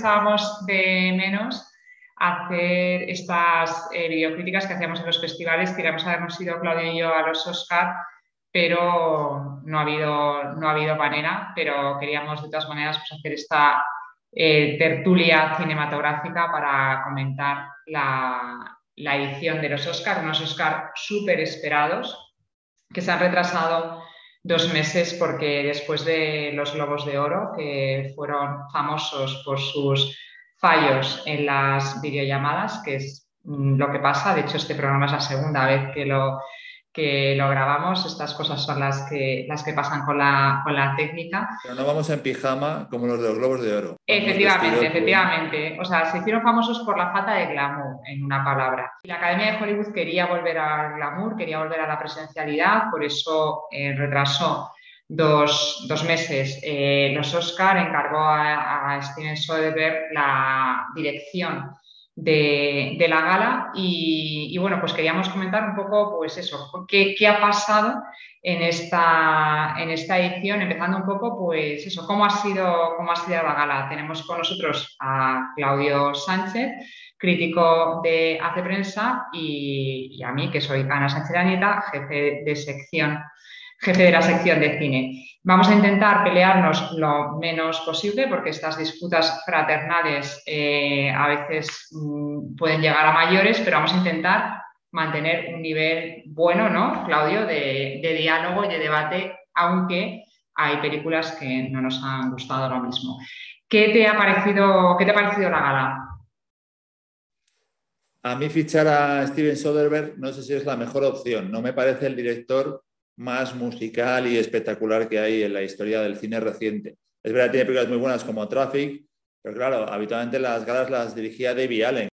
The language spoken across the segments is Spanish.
echábamos de menos hacer estas eh, videocríticas que hacíamos en los festivales. Queríamos habernos ido Claudia y yo a los Oscar, pero no ha habido, no ha habido manera. Pero queríamos de todas maneras pues, hacer esta eh, tertulia cinematográfica para comentar la, la edición de los Oscar, unos Oscar súper esperados que se han retrasado dos meses porque después de los Globos de Oro, que fueron famosos por sus fallos en las videollamadas, que es mm, lo que pasa. De hecho, este programa es la segunda vez que lo, que lo grabamos. Estas cosas son las que, las que pasan con la, con la técnica. Pero no vamos en pijama como los de los Globos de Oro. Efectivamente, efectivamente. O sea, se hicieron famosos por la falta de glamour, en una palabra. La Academia de Hollywood quería volver al glamour, quería volver a la presencialidad, por eso eh, retrasó dos, meses. Eh, los Oscar encargó a, a Steven Soderbergh la dirección de, la gala y, bueno, pues queríamos comentar un poco, pues eso, qué, qué ha pasado en esta, en esta edición, empezando un poco, pues eso, cómo ha sido, cómo ha sido la gala. Tenemos con nosotros a Claudio Sánchez, crítico de Hace Prensa, y, y a mí, que soy Ana Sánchez Anieta, jefe de sección jefe de la sección de cine. Vamos a intentar pelearnos lo menos posible porque estas disputas fraternales eh, a veces mm, pueden llegar a mayores, pero vamos a intentar mantener un nivel bueno, ¿no, Claudio, de, diálogo y de debate, aunque hay películas que no nos han gustado ahora mismo. ¿Qué te ha parecido, qué te ha parecido la gala? A mí fichar a Steven Soderbergh no sé si es la mejor opción. No me parece el director más musical y espectacular que hay en la historia del cine reciente. Es verdad, tiene películas muy buenas como Traffic, pero claro, habitualmente las galas las dirigía David Allen.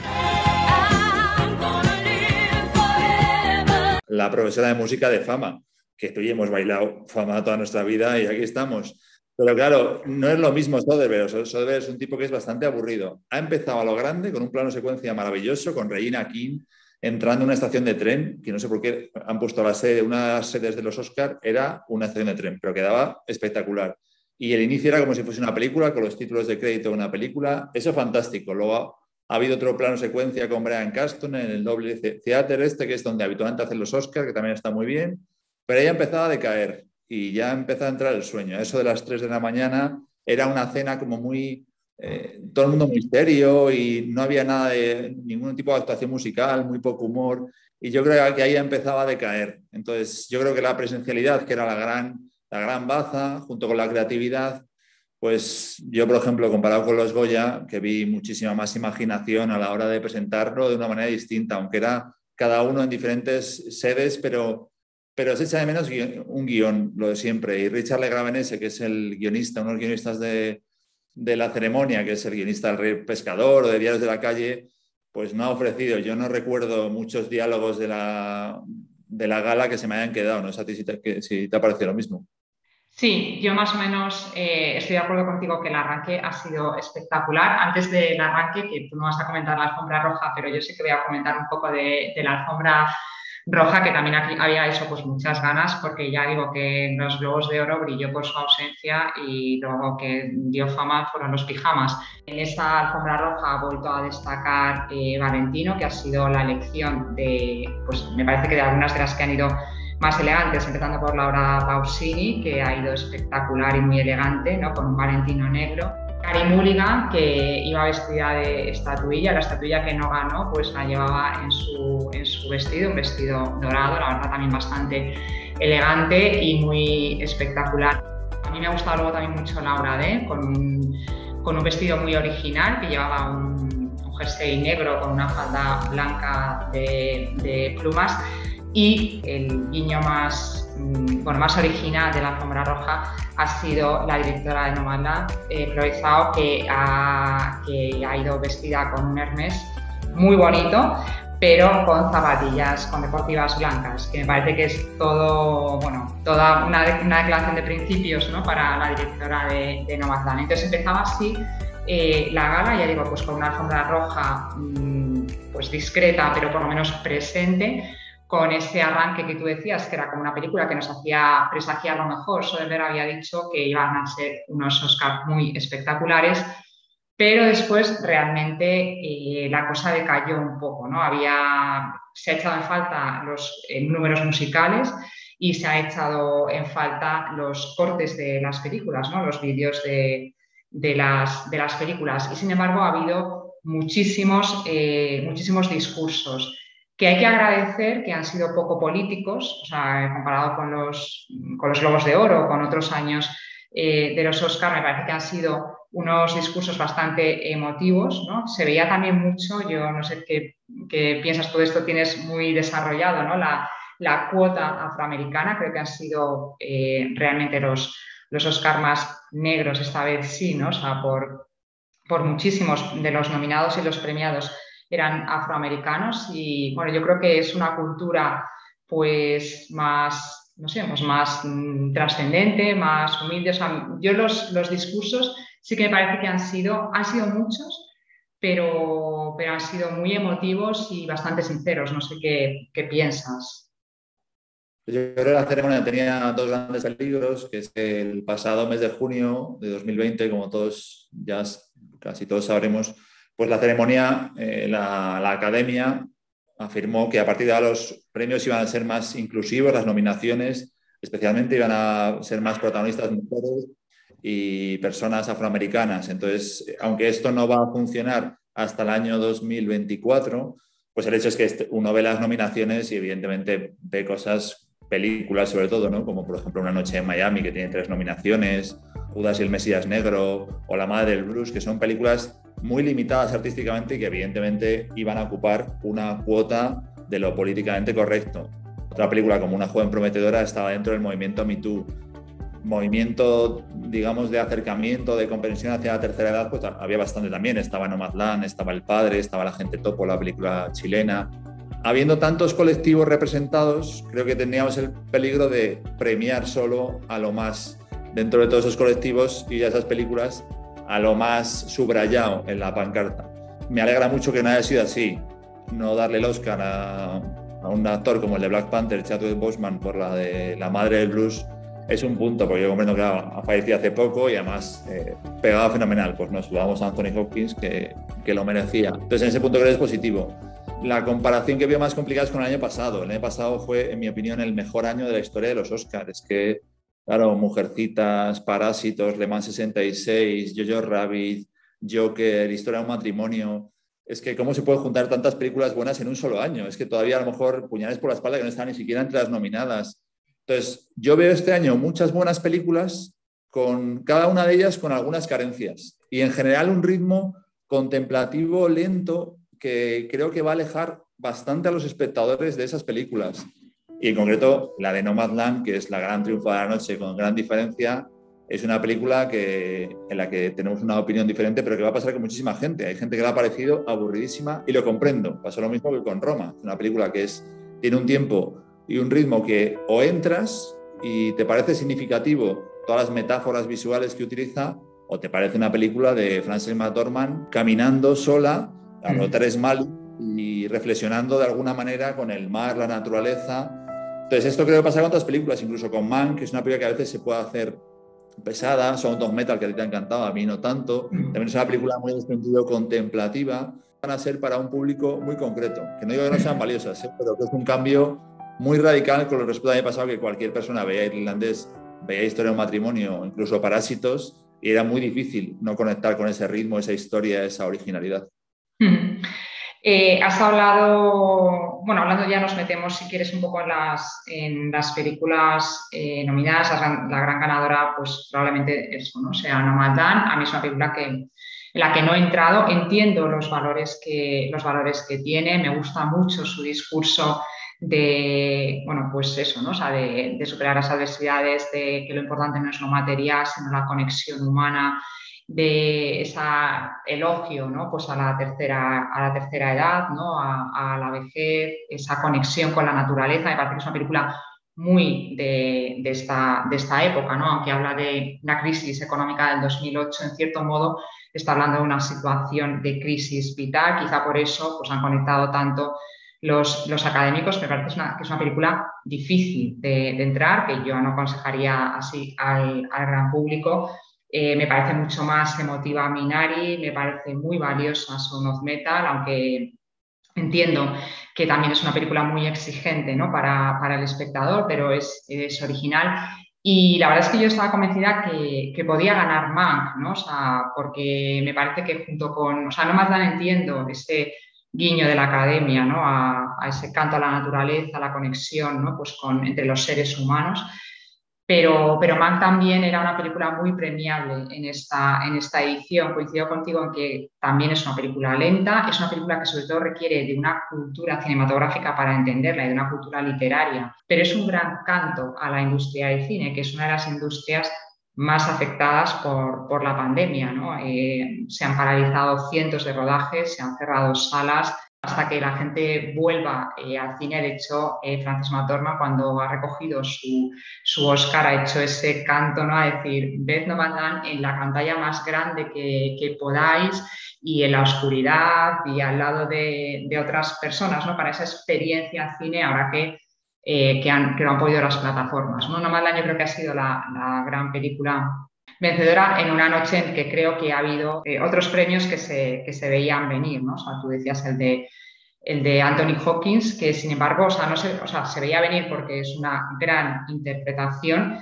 La profesora de música de fama, que tú y hemos bailado fama toda nuestra vida y aquí estamos. Pero claro, no es lo mismo Soderbergh. Soderbergh es un tipo que es bastante aburrido. Ha empezado a lo grande con un plano secuencia maravilloso, con Regina King, entrando en una estación de tren, que no sé por qué han puesto la sede, una de las sedes de los Oscar era una estación de tren, pero quedaba espectacular. Y el inicio era como si fuese una película, con los títulos de crédito de una película. Eso fantástico. Luego ha, habido otro plano secuencia con Brian Caston en el doble Theater este, que es donde habitualmente hacen los Oscar, que también está muy bien. Pero ella empezaba a decaer y ya empezaba a entrar el sueño. Eso de las 3 de la mañana era una cena como muy eh, todo el mundo muy serio y no había nada de ningún tipo de actuación musical, muy poco humor. Y yo creo que ahí empezaba a decaer. Entonces, yo creo que la presencialidad, que era la gran, la gran baza, junto con la creatividad, pues yo, por ejemplo, comparado con los Goya, que vi muchísima más imaginación a la hora de presentarlo de una manera distinta, aunque era cada uno en diferentes sedes, pero, pero se echa de menos un guion, lo de siempre. Y Richard Legravenese, que es el guionista, uno de los guionistas de, de la ceremonia, que es el guionista del Rey Pescador o de Diarios de la Calle, pues no ha ofrecido. Yo no recuerdo muchos diálogos de la, de la gala que se me hayan quedado. No sé a si te, si ha parecido lo mismo. Sí, yo más o menos eh, estoy de acuerdo contigo que el arranque ha sido espectacular. Antes del arranque, que tú no vas a comentar la alfombra roja, pero yo sí que voy a comentar un poco de, de la alfombra Roja, que también aquí había eso, pues muchas ganas, porque ya digo que los Globos de Oro brilló por su ausencia y luego que dio fama fueron los pijamas. En esta alfombra roja ha vuelto a destacar eh, Valentino, que ha sido la elección de, pues me parece que de algunas de las que han ido más elegantes, empezando por Laura Pausini, que ha ido espectacular y muy elegante, ¿no? con un Valentino negro. Cari Mulligan, que iba vestida de estatuilla, la estatuilla que no ganó, pues la llevaba en su, en su vestido, un vestido dorado, la verdad también bastante elegante y muy espectacular. A mí me ha gustado luego también mucho Laura D, con un, con un vestido muy original, que llevaba un, jersey negro con una falda blanca de, de plumas y el guiño más, bueno, más original de la alfombra roja ha sido la directora de Nomadland, eh, que ha, que ha ido vestida con un Hermes muy bonito, pero con zapatillas, con deportivas blancas, que me parece que es todo, bueno, toda una, una declaración de principios ¿no? para la directora de, de. Entonces empezaba así eh, la gala, ya digo, pues con una alfombra roja mm, pues discreta, pero por lo menos presente, con ese arranque que tú decías, que era como una película que nos hacía presagiar lo mejor. Soderbergh había dicho que iban a ser unos Oscars muy espectaculares pero después realmente eh, la cosa decayó un poco, ¿no? Había, se ha echado en falta los eh, números musicales y se ha echado en falta los cortes de las películas, ¿no? Los vídeos de, las, de las películas. Y sin embargo ha habido muchísimos, eh, muchísimos discursos que hay que agradecer que han sido poco políticos, o sea, comparado con los, con los Globos de Oro, con otros años de los Oscar, me parece que han sido unos discursos bastante emotivos, ¿no? Se veía también mucho, yo no sé qué, piensas tú esto, tienes muy desarrollado, ¿no? La, cuota afroamericana, creo que han sido eh, realmente los, los Oscar más negros esta vez sí, ¿no? O sea, por, por muchísimos de los nominados y los premiados eran afroamericanos y bueno, yo creo que es una cultura pues más, no sé, pues, más mm, trascendente, más humilde. Yo los, los discursos sí que me parece que han sido, han sido muchos, pero, pero han sido muy emotivos y bastante sinceros. No sé qué, qué piensas. Yo creo que la ceremonia tenía dos grandes peligros, que es que el pasado mes de junio de 2020, como todos ya casi todos sabremos, pues la ceremonia, eh, la, academia afirmó que a partir de ahora los premios iban a ser más inclusivos, las nominaciones especialmente iban a ser más protagonistas mujeres y personas afroamericanas. Entonces, aunque esto no va a funcionar hasta el año 2024, pues el hecho es que este, uno ve las nominaciones y evidentemente ve cosas, películas sobre todo, ¿no? como por ejemplo Una noche en Miami, que tiene tres nominaciones, Judas y el Mesías Negro o La Madre del Blues, que son películas muy limitadas artísticamente y que evidentemente iban a ocupar una cuota de lo políticamente correcto. Otra película como Una joven prometedora estaba dentro del movimiento Me Too movimiento, digamos, de acercamiento, de comprensión hacia la tercera edad, pues había bastante también. Estaba Nomadland, estaba El Padre, estaba La Gente Topo, la película chilena. Habiendo tantos colectivos representados, creo que teníamos el peligro de premiar solo a lo más, dentro de todos esos colectivos y de esas películas, a lo más subrayado en la pancarta. Me alegra mucho que no haya sido así. No darle el Oscar a, un actor como el de Black Panther, Chadwick Boseman, por la de La Madre del Blues, es un punto, porque yo comprendo que ha fallecido hace poco y además eh, pegaba fenomenal. Pues nos jugamos a Anthony Hopkins, que, que, lo merecía. Entonces, en ese punto creo que es positivo. La comparación que veo más complicada es con el año pasado. El año pasado fue, en mi opinión, el mejor año de la historia de los Oscars. Es que, claro, Mujercitas, Parásitos, Le Mans 66, Jojo Rabbit, Joker, Historia de un matrimonio. Es que, ¿cómo se puede juntar tantas películas buenas en un solo año? Es que todavía a lo mejor Puñales por la espalda que no están ni siquiera entre las nominadas. Entonces, yo veo este año muchas buenas películas, con cada una de ellas con algunas carencias. Y en general un ritmo contemplativo, lento, que creo que va a alejar bastante a los espectadores de esas películas. Y en concreto, la de Nomadland, que es la gran triunfo de la noche con gran diferencia, es una película que, en la que tenemos una opinión diferente, pero que va a pasar con muchísima gente. Hay gente que le ha parecido aburridísima y lo comprendo. Pasó lo mismo que con Roma. Es una película que es, tiene un tiempo y un ritmo que o entras y te parece significativo todas las metáforas visuales que utiliza, o te parece una película de Frances McDormand caminando sola a lo Tres Mal y reflexionando de alguna manera con el mar, la naturaleza. Entonces, esto creo que pasa con otras películas, incluso con Man, que es una película que a veces se puede hacer pesada, son dos metal que a ti te ha encantado, a mí no tanto. También es una película muy en sentido contemplativa. Van a ser para un público muy concreto, que no digo que no sean valiosas, ¿eh? pero que es un cambio muy radical con lo respecto al año pasado que cualquier persona veía irlandés, veía historia de un matrimonio, incluso parásitos, y era muy difícil no conectar con ese ritmo, esa historia, esa originalidad. Eh, has hablado, bueno, hablando ya nos metemos, si quieres, un poco en las, en las películas eh, nominadas. La, gran ganadora, pues probablemente eso, ¿no? Sea Nomadland. A mí es una película que, en la que no he entrado. Entiendo los valores que, los valores que tiene, me gusta mucho su discurso de, bueno, pues eso, ¿no? de, superar las adversidades, de que lo importante no es lo material, sino la conexión humana, de ese elogio ¿no? pues a, la tercera, a la tercera edad, ¿no? a, la vejez, esa conexión con la naturaleza. Me parece que es una película muy de, de, esta, de esta época, ¿no? aunque habla de la crisis económica del 2008, en cierto modo está hablando de una situación de crisis vital, quizá por eso pues, han conectado tanto los, los académicos, me parece que es una película difícil de, entrar, que yo no aconsejaría así al, gran público, Eh, me parece mucho más emotiva Minari, me parece muy valiosa Son of Metal, aunque entiendo que también es una película muy exigente ¿no? para, para, el espectador, pero es, es, original. Y la verdad es que yo estaba convencida que, que podía ganar Mank, ¿no? O sea, porque me parece que junto con, o sea, no más dan entiendo ese guiño de la academia, ¿no? A, a, ese canto a la naturaleza, la conexión, ¿no? Pues con, entre los seres humanos pero, pero también era una película muy premiable en esta, en esta edición. Coincido contigo en que también es una película lenta, es una película que sobre todo requiere de una cultura cinematográfica para entenderla y de una cultura literaria, pero es un gran canto a la industria del cine, que es una de las industrias más afectadas por, por la pandemia. ¿no? Eh, se han paralizado cientos de rodajes, se han cerrado salas, hasta que la gente vuelva eh, al cine. De hecho, eh, Francis McDormand, cuando ha recogido su, su, Oscar, ha hecho ese canto, ¿no? A decir, ved Nomadland en la pantalla más grande que, que, podáis y en la oscuridad y al lado de, de otras personas, ¿no? Para esa experiencia cine, ahora que, eh, que, han, que lo han podido las plataformas, ¿no? Yo creo que ha sido la, la gran película vencedora en una noche en que creo que ha habido eh, otros premios que se, que se, veían venir, ¿no? O sea, tú decías el de, el de Anthony Hawkins, que sin embargo, o sea, no se, o sea, se veía venir porque es una gran interpretación,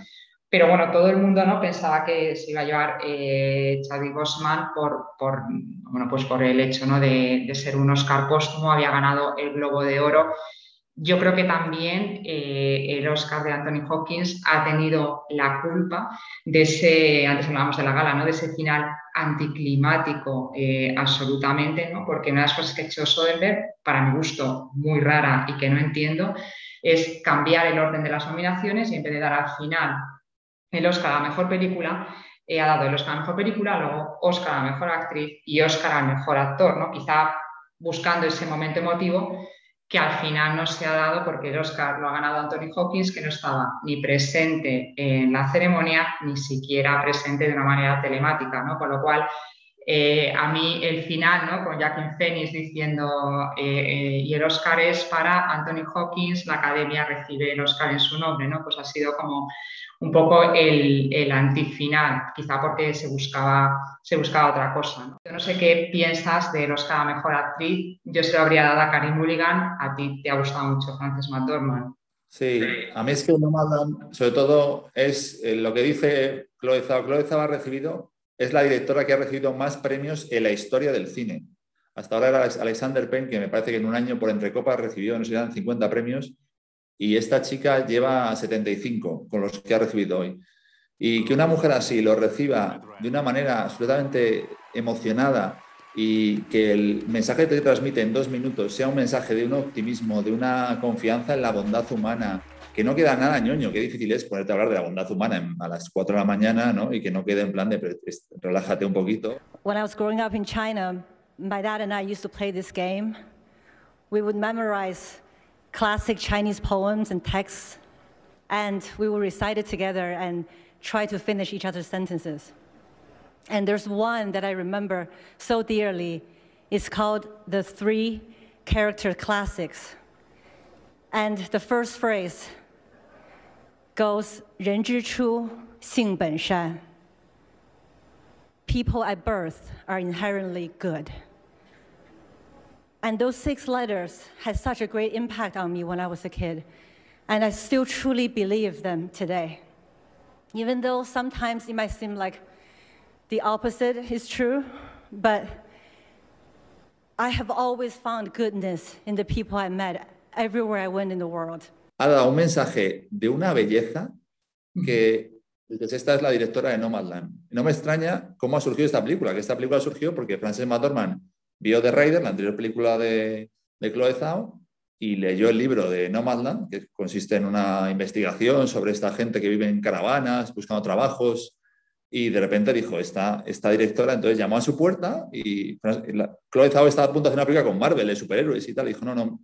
pero bueno, todo el mundo ¿no? pensaba que se iba a llevar eh, Chadwick Boseman por, por, bueno, pues por el hecho ¿no? de, de ser un Oscar póstumo, había ganado el Globo de Oro yo creo que también eh, el Oscar de Anthony Hawkins ha tenido la culpa de ese, antes hablábamos de la gala, ¿no? de ese final anticlimático eh, absolutamente, ¿no? porque una de las cosas que ha hecho Soderbergh, para mi gusto muy rara y que no entiendo, es cambiar el orden de las nominaciones y en vez de dar al final el Oscar a la mejor película, eh, ha dado el Oscar a la mejor película, luego Oscar a la mejor actriz y Oscar al mejor actor, ¿no? quizá buscando ese momento emotivo que al final no se ha dado porque el Oscar lo ha ganado Anthony Hawkins, que no estaba ni presente en la ceremonia, ni siquiera presente de una manera telemática, ¿no? Con lo cual, eh, a mí el final, ¿no? Con Jacqueline Phoenix diciendo, eh, eh, y el Oscar es para Anthony Hawkins, la academia recibe el Oscar en su nombre, ¿no? Pues ha sido como un poco el, el antifinal, quizá porque se buscaba, se buscaba otra cosa. ¿no? Yo no sé qué piensas de Oscar a Mejor Actriz, yo se lo habría dado a Karim Mulligan, a ti te ha gustado mucho Frances McDormand. Sí, a mí es que no mandan, sobre todo es lo que dice Chloe Zhao. Chloe Zhao ha recibido, es la directora que ha recibido más premios en la historia del cine. Hasta ahora era Alexander Penn, que me parece que en un año por entre copas recibió, no sé, 50 premios, y esta chica lleva 75 con los que ha recibido hoy. Y que una mujer así lo reciba de una manera absolutamente emocionada y que el mensaje que te transmite en dos minutos sea un mensaje de un optimismo, de una confianza en la bondad humana, que no queda nada ñoño, qué difícil es ponerte a hablar de la bondad humana a las 4 de la mañana, ¿no? Y que no quede en plan de relájate un poquito. When I was growing up in China, my dad and I used to play this game. We would memorize classic Chinese poems and texts, and we would recite it together and try to finish each other's sentences. And there's one that I remember so dearly. It's called The Three Character Classics. And the first phrase goes, 人之初，性本善. People at birth are inherently good. And those six letters had such a great impact on me when I was a kid. And I still truly believe them today. Even though sometimes it might seem like the opposite is true, but I have always found goodness in the people I met everywhere I went in the world. Ha dado un mensaje de una belleza que esta es la directora de Nomadland. No me extraña cómo ha surgido esta película, que esta película surgió porque Frances McDormand vio The Rider, la anterior película de, de Chloe Zhao, y leyó el libro de Nomadland, que consiste en una investigación sobre esta gente que vive en caravanas, buscando trabajos, y de repente dijo, esta, esta directora, entonces llamó a su puerta y Chloe Zhao estaba a punto de hacer una película con Marvel, de superhéroes y tal, y dijo, no, no,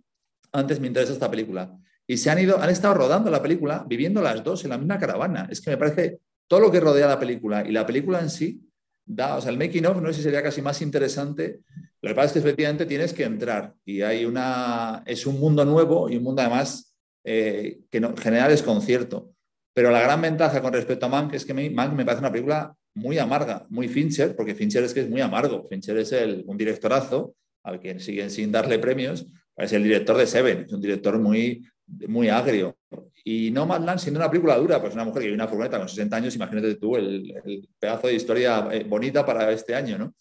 antes me interesa esta película. Y se han ido, han estado rodando la película, viviendo las dos en la misma caravana. Es que me parece todo lo que rodea la película y la película en sí da, o sea, el making of no sé si sería casi más interesante. Lo que pasa es que efectivamente tienes que entrar y hay una, es un mundo nuevo y un mundo además eh, que no, genera desconcierto. Pero la gran ventaja con respecto a Mank es que Mank me parece una película muy amarga, muy Fincher, porque Fincher es que es muy amargo. Fincher es el, un directorazo al que siguen sin darle premios. Es el director de Seven, es un director muy, muy agrio. Y No Land siendo una película dura, pues una mujer que vive una furgoneta con 60 años, imagínate tú el, pedazo de historia eh, bonita para este año, ¿no?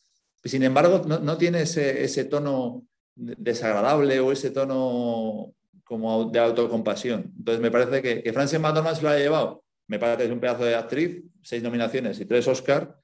Sin embargo, no, tiene ese, tono desagradable o ese tono como de autocompasión. Entonces me parece que, que Frances McDormand se lo ha llevado. Me parece que es un pedazo de actriz, seis nominaciones y tres Oscar.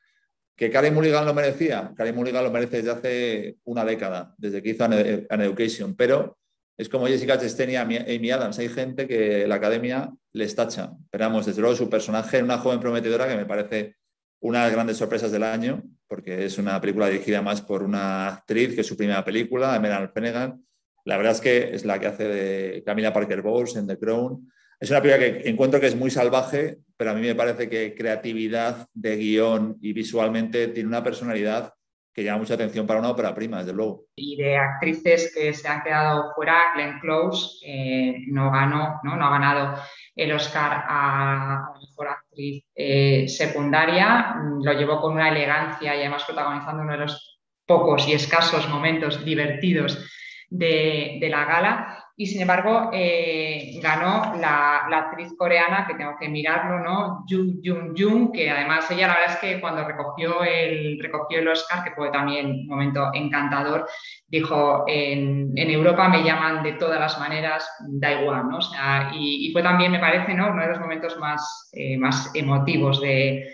¿Que Karen Mulligan lo merecía? Karen Mulligan lo merece desde hace una década, desde que hizo An, Education. Pero es como Jessica Chastain y Amy Adams. Hay gente que la academia les tacha. Esperamos, desde luego, su personaje, una joven prometedora que me parece una de las grandes sorpresas del año, porque es una película dirigida más por una actriz que es su primera película, Emerald Pennegan. La verdad es que es la que hace de Camila Parker Bowles en The Crown. Es una película que encuentro que es muy salvaje, pero a mí me parece que creatividad de guion y visualmente tiene una personalidad que llama mucha atención para una ópera prima, desde luego. Y de actrices que se han quedado fuera, Glenn Close eh, no ganó, ¿no? no ha ganado el Oscar a, mejor actriz eh, secundaria, lo llevó con una elegancia y además protagonizando uno de los pocos y escasos momentos divertidos de, la gala y sin embargo eh, ganó la, actriz coreana, que tengo que mirarlo, ¿no? Jung Jung Jung, que además ella la verdad es que cuando recogió el, recogió el Oscar, que fue también un momento encantador, dijo, en, Europa me llaman de todas las maneras, da igual, ¿no? O sea, y, fue también, me parece, ¿no? uno de los momentos más, eh, más emotivos de,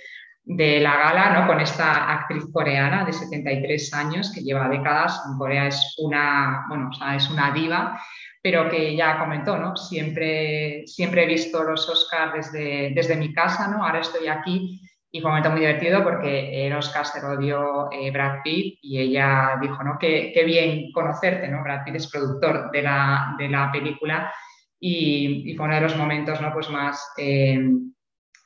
de la gala, ¿no? Con esta actriz coreana de 73 años que lleva décadas en Corea es una, bueno, es una diva pero que ya comentó, ¿no? Siempre, siempre he visto los Oscars desde, desde mi casa, ¿no? Ahora estoy aquí y fue un momento muy divertido porque el Oscar se lo dio eh, Brad Pitt y ella dijo, ¿no? Qué, qué, bien conocerte, ¿no? Brad Pitt es productor de la, de la película y, y, fue uno de los momentos, ¿no? Pues más... Eh,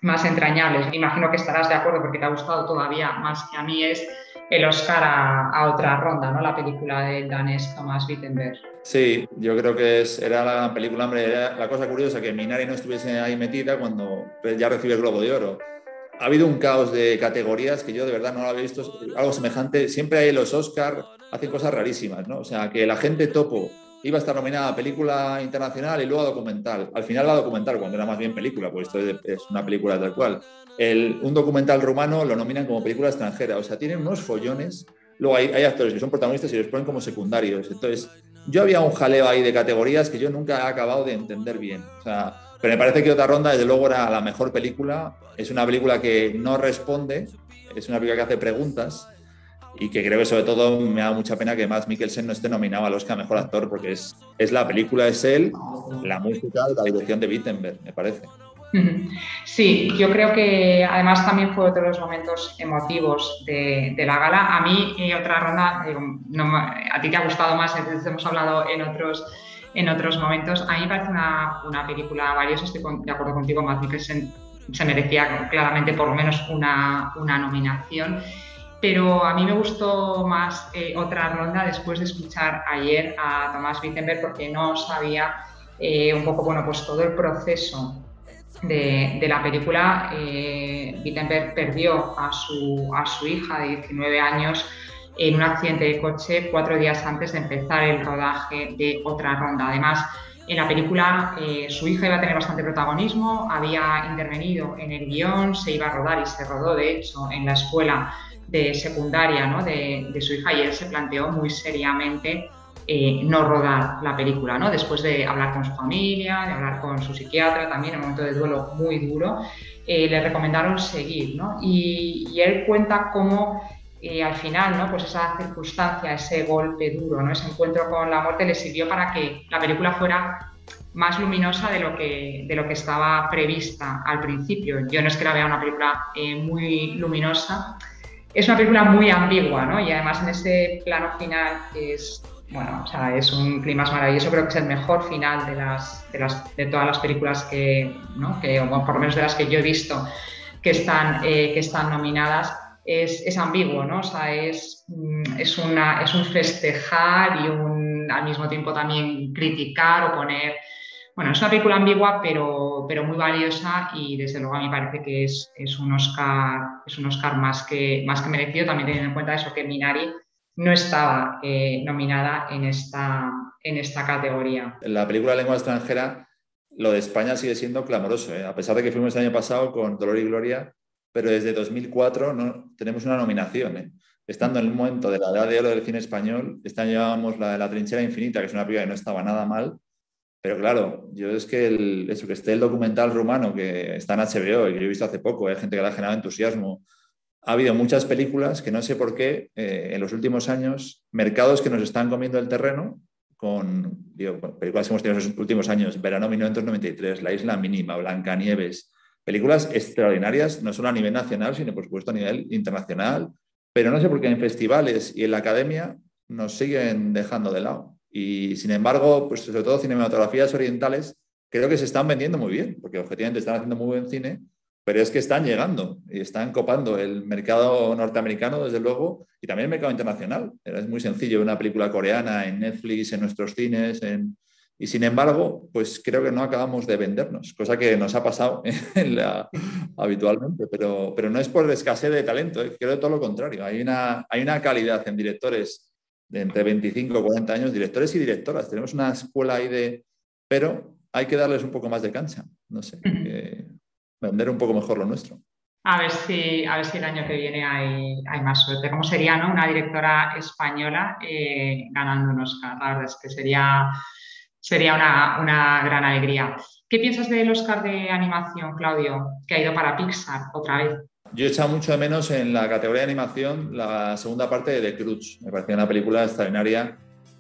más entrañables. Imagino que estarás de acuerdo porque te ha gustado todavía más que a mí es el Oscar a, otra ronda, ¿no? La película de danés Thomas Wittenberg. Sí, yo creo que es, era la película, hombre, la cosa curiosa que Minari no estuviese ahí metida cuando ya recibe el Globo de Oro. Ha habido un caos de categorías que yo de verdad no lo había visto, algo semejante. Siempre hay los Oscar, hacen cosas rarísimas, ¿no? O sea, que la gente topo iba a estar nominada a película internacional y luego a documental. Al final la documental, cuando era más bien película, pues esto es una película tal cual. El, un documental rumano lo nominan como película extranjera. O sea, tienen unos follones. Luego hay, hay, actores que son protagonistas y los ponen como secundarios. Entonces, yo había un jaleo ahí de categorías que yo nunca he acabado de entender bien. O sea, pero me parece que otra ronda, desde luego, era la mejor película. Es una película que no responde, es una película que hace preguntas y que creo que sobre todo me da mucha pena que Max Mikkelsen no esté nominado al Oscar Mejor Actor porque es, es la película, es él, la música, la dirección de Wittenberg, me parece. Sí, yo creo que además también fue otro de los momentos emotivos de, la gala. A mí, y otra ronda, a ti te ha gustado más, hemos hablado en otros, en otros momentos. A mí me parece una, una película valiosa, estoy de acuerdo contigo, Matt Mikkelsen se merecía claramente por lo menos una, una nominación pero a mí me gustó más eh, otra ronda después de escuchar ayer a Tomás Wittenberg porque no sabía eh, un poco, bueno, pues todo el proceso de, la película. Eh, Wittenberg perdió a su, a su hija de 19 años en un accidente de coche cuatro días antes de empezar el rodaje de otra ronda. Además, en la película su hija iba a tener bastante protagonismo, había intervenido en el guion, se iba a rodar y se rodó, de hecho, en la escuela de secundaria ¿no? de, su hija y él se planteó muy seriamente eh, no rodar la película, ¿no? después de hablar con su familia, de hablar con su psiquiatra, también en un momento de duelo muy duro, eh, le recomendaron seguir. ¿no? Y, él cuenta cómo eh, al final ¿no? pues esa circunstancia, ese golpe duro, ¿no? ese encuentro con la muerte le sirvió para que la película fuera más luminosa de lo que, de lo que estaba prevista al principio. Yo no es que la vea una película muy luminosa, es una película muy ambigua, ¿no? Y además en ese plano final que es, bueno, o sea, es un clima maravilloso, creo que es el mejor final de, las, de, las, de todas las películas que, ¿no? que, o por lo menos de las que yo he visto que están, eh, que están nominadas, es, es, ambiguo, ¿no? O sea, es, mm, es, una, es un festejar y un, al mismo tiempo también criticar o poner bueno, es una película ambigua, pero, pero muy valiosa y desde luego a mí parece que es, es, un Oscar, es un Oscar más que, más que merecido, también teniendo en cuenta eso que Minari no estaba eh, nominada en esta, en esta categoría. En la película Lengua extranjera, lo de España sigue siendo clamoroso, ¿eh? a pesar de que fuimos el año pasado con Dolor y Gloria, pero desde 2004 no, tenemos una nominación. ¿eh? Estando en el momento de la edad de oro del cine español, este año llevábamos la de La trinchera infinita, que es una película que no estaba nada mal, pero claro, yo es que el, eso, que esté el documental rumano que está en HBO y que yo he visto hace poco, hay gente que le ha generado entusiasmo, ha habido muchas películas que no sé por qué eh, en los últimos años, mercados que nos están comiendo el terreno con películas que hemos tenido en los últimos años, Verano 1993, La Isla Mínima, Blancanieves, películas extraordinarias, no solo a nivel nacional, sino por supuesto a nivel internacional, pero no sé por qué en festivales y en la academia nos siguen dejando de lado. Y sin embargo, pues sobre todo cinematografías orientales, creo que se están vendiendo muy bien, porque objetivamente están haciendo muy buen cine, pero es que están llegando y están copando el mercado norteamericano, desde luego, y también el mercado internacional. Es muy sencillo una película coreana en Netflix, en nuestros cines, y sin embargo, pues creo que no acabamos de vendernos, cosa que nos ha pasado habitualmente, pero, pero no es por escasez de talento, ¿eh? creo todo lo contrario. Hay una, hay una calidad en directores de entre 25 y 40 años, directores y directoras. Tenemos una escuela ahí de... Pero hay que darles un poco más de cancha, no sé vender un poco mejor lo nuestro. A ver si, a ver si el año que viene hay, hay más suerte. ¿Cómo sería ¿no? una directora española eh, ganando un Oscar? La verdad es que sería, sería una, una, gran alegría. ¿Qué piensas del Oscar de animación, Claudio, que ha ido para Pixar otra vez? Yo he echado mucho de menos en la categoría de animación la segunda parte de The Cruz. Me parecía una película extraordinaria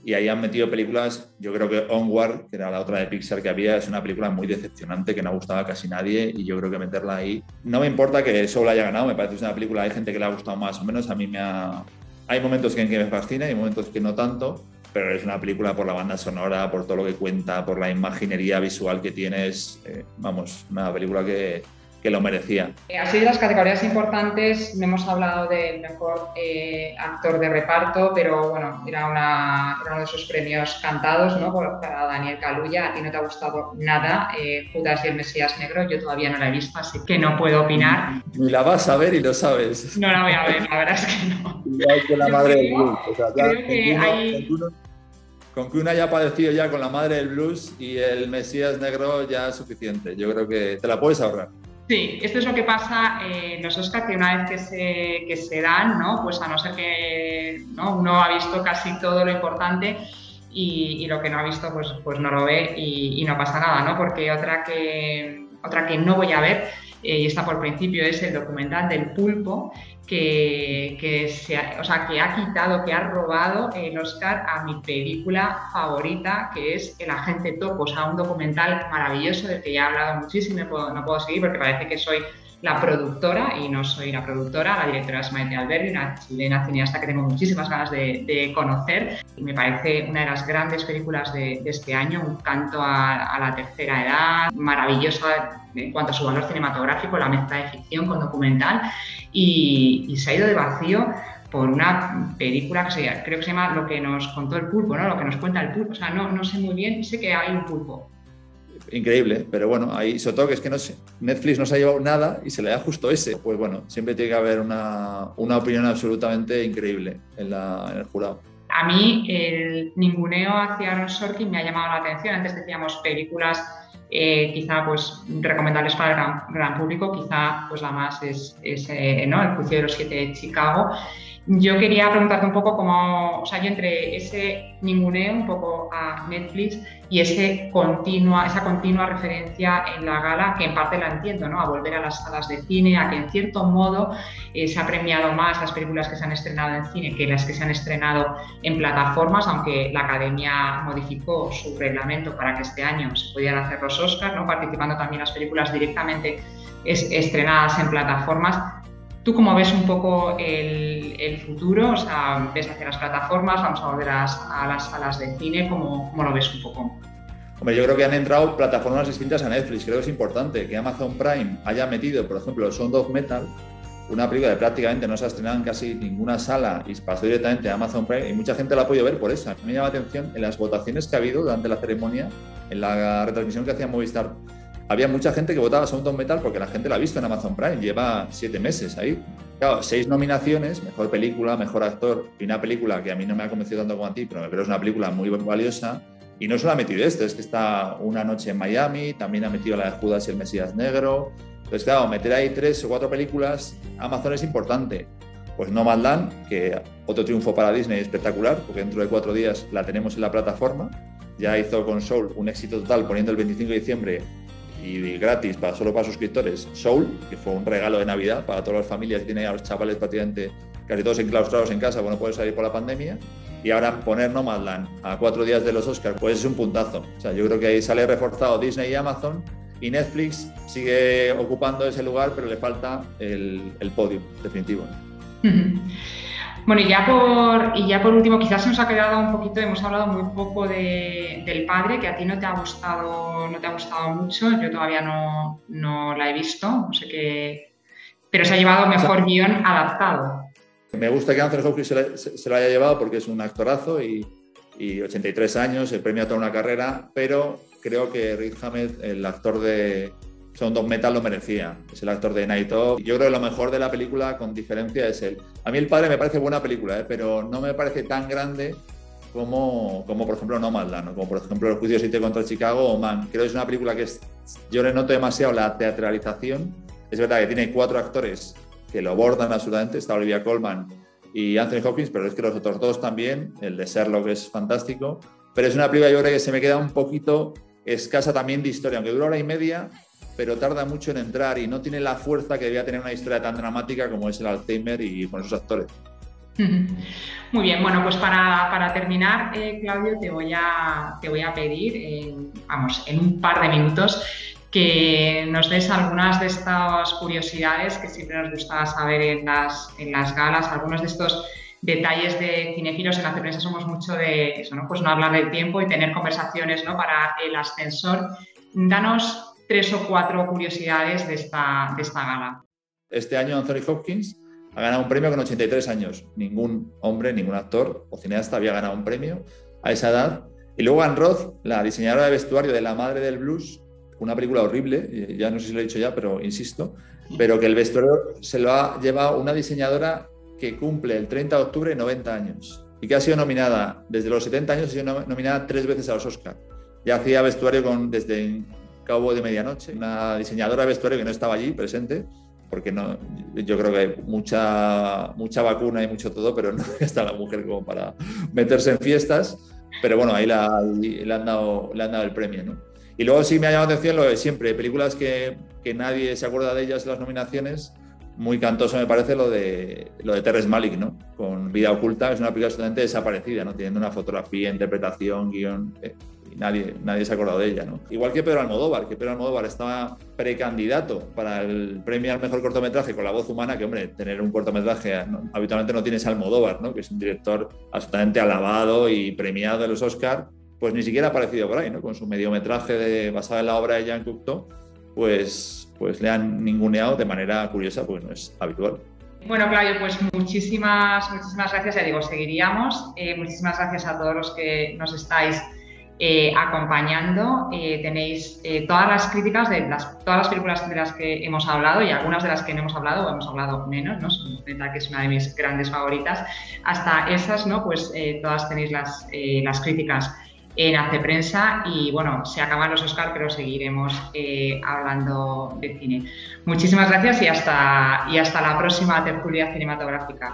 y ahí han metido películas, yo creo que Onward, que era la otra de Pixar que había, es una película muy decepcionante que no ha gustado a casi nadie y yo creo que meterla ahí, no me importa que solo haya ganado, me parece que es una película, hay gente que le ha gustado más o menos, a mí me ha... Hay momentos en que me fascina y momentos que no tanto, pero es una película por la banda sonora, por todo lo que cuenta, por la imaginería visual que tienes, eh, vamos, una película que, que lo merecía. Eh, así de las categorías importantes, no hemos hablado del mejor eh, actor de reparto, pero bueno, era, una, uno de esos premios cantados ¿no? para Daniel Caluya. A ti no te ha gustado nada eh, Judas y el Mesías Negro, yo todavía no la he visto, así que no puedo opinar. Ni la vas a ver y lo sabes. No la voy a ver, la verdad es que no. Igual que la madre del blues. con que una haya padecido ya con la madre del blues y el Mesías Negro ya es suficiente. Yo creo que te la puedes ahorrar. Sí, esto es lo que pasa en los Oscars, que una vez que se, que se dan, ¿no? pues a no ser que ¿no? uno ha visto casi todo lo importante y, y, lo que no ha visto pues, pues no lo ve y, y, no pasa nada, ¿no? porque otra que, otra que no voy a ver eh, y está por principio es el documental del pulpo que, se ha, o sea, que ha quitado, que ha robado el Oscar a mi película favorita, que es El Agente Topo, o sea, un documental maravilloso del que ya he hablado muchísimo y no puedo seguir porque parece que soy la productora, y no soy la productora, la directora es Maite Alberti, una chilena cineasta que tengo muchísimas ganas de, conocer. Y me parece una de las grandes películas de, este año, un canto a, la tercera edad, maravillosa en cuanto a su valor cinematográfico, la mezcla de ficción con documental, y, se ha ido de vacío por una película que creo que se llama Lo que nos contó el pulpo, ¿no? Lo que nos cuenta el pulpo. O sea, no, no sé muy bien, sé que hay un pulpo, increíble, pero bueno, ahí sobre todo que es que no Netflix no se ha llevado nada y se le da justo ese. Pues bueno, siempre tiene que haber una, una opinión absolutamente increíble en, el jurado. A mí el ninguneo hacia Aaron Sorkin me ha llamado la atención. Antes decíamos películas eh, quizá pues recomendables para el gran, público, quizá pues la más es, es eh, ¿no? El juicio de los siete de Chicago. Yo quería preguntarte un poco cómo, o sea, yo entre ese ninguneo un poco a Netflix y ese continua, esa continua referencia en la gala, que en parte la entiendo, ¿no? A volver a las salas de cine, a que en cierto modo eh, se ha premiado más las películas que se han estrenado en cine que las que se han estrenado en plataformas, aunque la Academia modificó su reglamento para que este año se pudieran hacer los Oscars, ¿no? Participando también las películas directamente estrenadas en plataformas. ¿Tú cómo ves un poco el, futuro? O sea, ¿ves hacia las plataformas? ¿Vamos a volver a, las salas de cine? ¿Cómo, ¿Cómo, lo ves un poco? Hombre, yo creo que han entrado plataformas distintas a Netflix. Creo que es importante que Amazon Prime haya metido, por ejemplo, Sound of Metal una película que prácticamente no se ha estrenado en casi ninguna sala y pasó directamente a Amazon Prime y mucha gente la ha podido ver por eso. A mí me llama la atención en las votaciones que ha habido durante la ceremonia, en la retransmisión que hacía Movistar, había mucha gente que votaba Sound of Metal porque la gente la ha visto en Amazon Prime, lleva siete meses ahí. Claro, seis nominaciones, mejor película, mejor actor, y una película que a mí no me ha convencido tanto como a ti, pero creo que es una película muy valiosa. Y no solo ha metido esto, es que está Una noche en Miami, también ha metido la de Judas y el Mesías Negro, entonces, claro, meter ahí tres o cuatro películas, Amazon es importante. Pues No Land, que otro triunfo para Disney espectacular, porque dentro de cuatro días la tenemos en la plataforma. Ya hizo con Soul un éxito total, poniendo el 25 de diciembre y gratis solo para suscriptores Soul, que fue un regalo de Navidad para todas las familias que tienen a los chavales prácticamente casi todos enclaustrados en casa, bueno, pueden salir por la pandemia. Y ahora poner Nomadland a cuatro días de los Oscars, pues es un puntazo. O sea, yo creo que ahí sale reforzado Disney y Amazon y Netflix sigue ocupando ese lugar, pero le falta el, el podio definitivo. Bueno, y ya, por, y ya por último, quizás se nos ha quedado un poquito, hemos hablado muy poco del padre, que a ti no te ha gustado, no te ha gustado mucho, yo todavía no, no la he visto, no sé qué, pero se ha llevado mejor guion adaptado. Me gusta que Anthony Hopkins se, lo haya llevado porque es un actorazo y, y 83 años, el premio a toda una carrera, pero creo que Rick Hamed, el actor de Sound of Metal, lo merecía. Es el actor de Night Of. Yo creo que lo mejor de la película, con diferencia, es él. A mí El Padre me parece buena película, ¿eh? pero no me parece tan grande como, como por ejemplo Nomadland, como por ejemplo El Juicio 7 contra Chicago o Man. Creo que es una película que es, yo le noto demasiado la teatralización. Es verdad que tiene cuatro actores que lo abordan absolutamente. Está Olivia Colman y Anthony Hopkins, pero es que los otros dos también. El de Sherlock es fantástico. Pero es una película, yo creo que se me queda un poquito escasa también de historia, aunque dura hora y media, pero tarda mucho en entrar y no tiene la fuerza que debía tener una historia tan dramática como es el Alzheimer y con esos actores. Muy bien, bueno, pues para, terminar, eh, Claudio, te voy a, te voy a pedir, vamos, en un par de minutos, que nos des algunas de estas curiosidades que siempre nos gusta saber en las, en las galas, algunos de estos detalles de cinefilos. En la prensa somos mucho de eso, ¿no? Pues no hablar del tiempo y tener conversaciones ¿no? para el ascensor. Danos tres o cuatro curiosidades de esta, de esta gala. Este año Anthony Hopkins ha ganado un premio con 83 años. Ningún hombre, ningún actor o cineasta había ganado un premio a esa edad. Y luego Anne Roth, la diseñadora de vestuario de La Madre del Blues, una película horrible, ya no sé si lo he dicho ya, pero insisto, pero que el vestuario se lo ha llevado una diseñadora que cumple el 30 de octubre 90 años y que ha sido nominada desde los 70 años, ha sido nominada tres veces a los Oscars. Ya hacía vestuario con, desde Cabo de Medianoche, una diseñadora de vestuario que no estaba allí presente, porque no, yo creo que hay mucha, mucha vacuna y mucho todo, pero no está la mujer como para meterse en fiestas. Pero bueno, ahí, la, le, han dado, le han dado el premio. ¿no? Y luego sí me ha llamado la atención lo de siempre, películas que, que nadie se acuerda de ellas las nominaciones, muy cantoso me parece lo de lo de Terrence Malick, ¿no? Con Vida Oculta, es una película absolutamente desaparecida, ¿no? Teniendo una fotografía, interpretación, guion, eh, nadie, nadie se ha acordado de ella, ¿no? Igual que Pedro Almodóvar, que Pedro Almodóvar estaba precandidato para el premio al mejor cortometraje con la voz humana, que hombre, tener un cortometraje habitualmente no tienes Almodóvar, ¿no? Que es un director absolutamente alabado y premiado en los Oscars, pues ni siquiera ha aparecido por ahí, ¿no? Con su mediometraje de, basado en la obra de Jean Cocteau, pues pues le han ninguneado de manera curiosa, pues no es habitual. Bueno, Claudio, pues muchísimas, muchísimas gracias. Ya digo, seguiríamos. Eh, muchísimas gracias a todos los que nos estáis eh, acompañando. Eh, tenéis todas las críticas de las, todas las películas de las que hemos hablado y algunas de las que no hemos hablado o hemos hablado menos, ¿no? que es una de mis grandes favoritas, hasta esas, ¿no? Pues todas tenéis las, las críticas en Hace Prensa y bueno, se acaban los Oscar, pero seguiremos eh, hablando de cine. Muchísimas gracias y hasta, y hasta la próxima tertulia cinematográfica.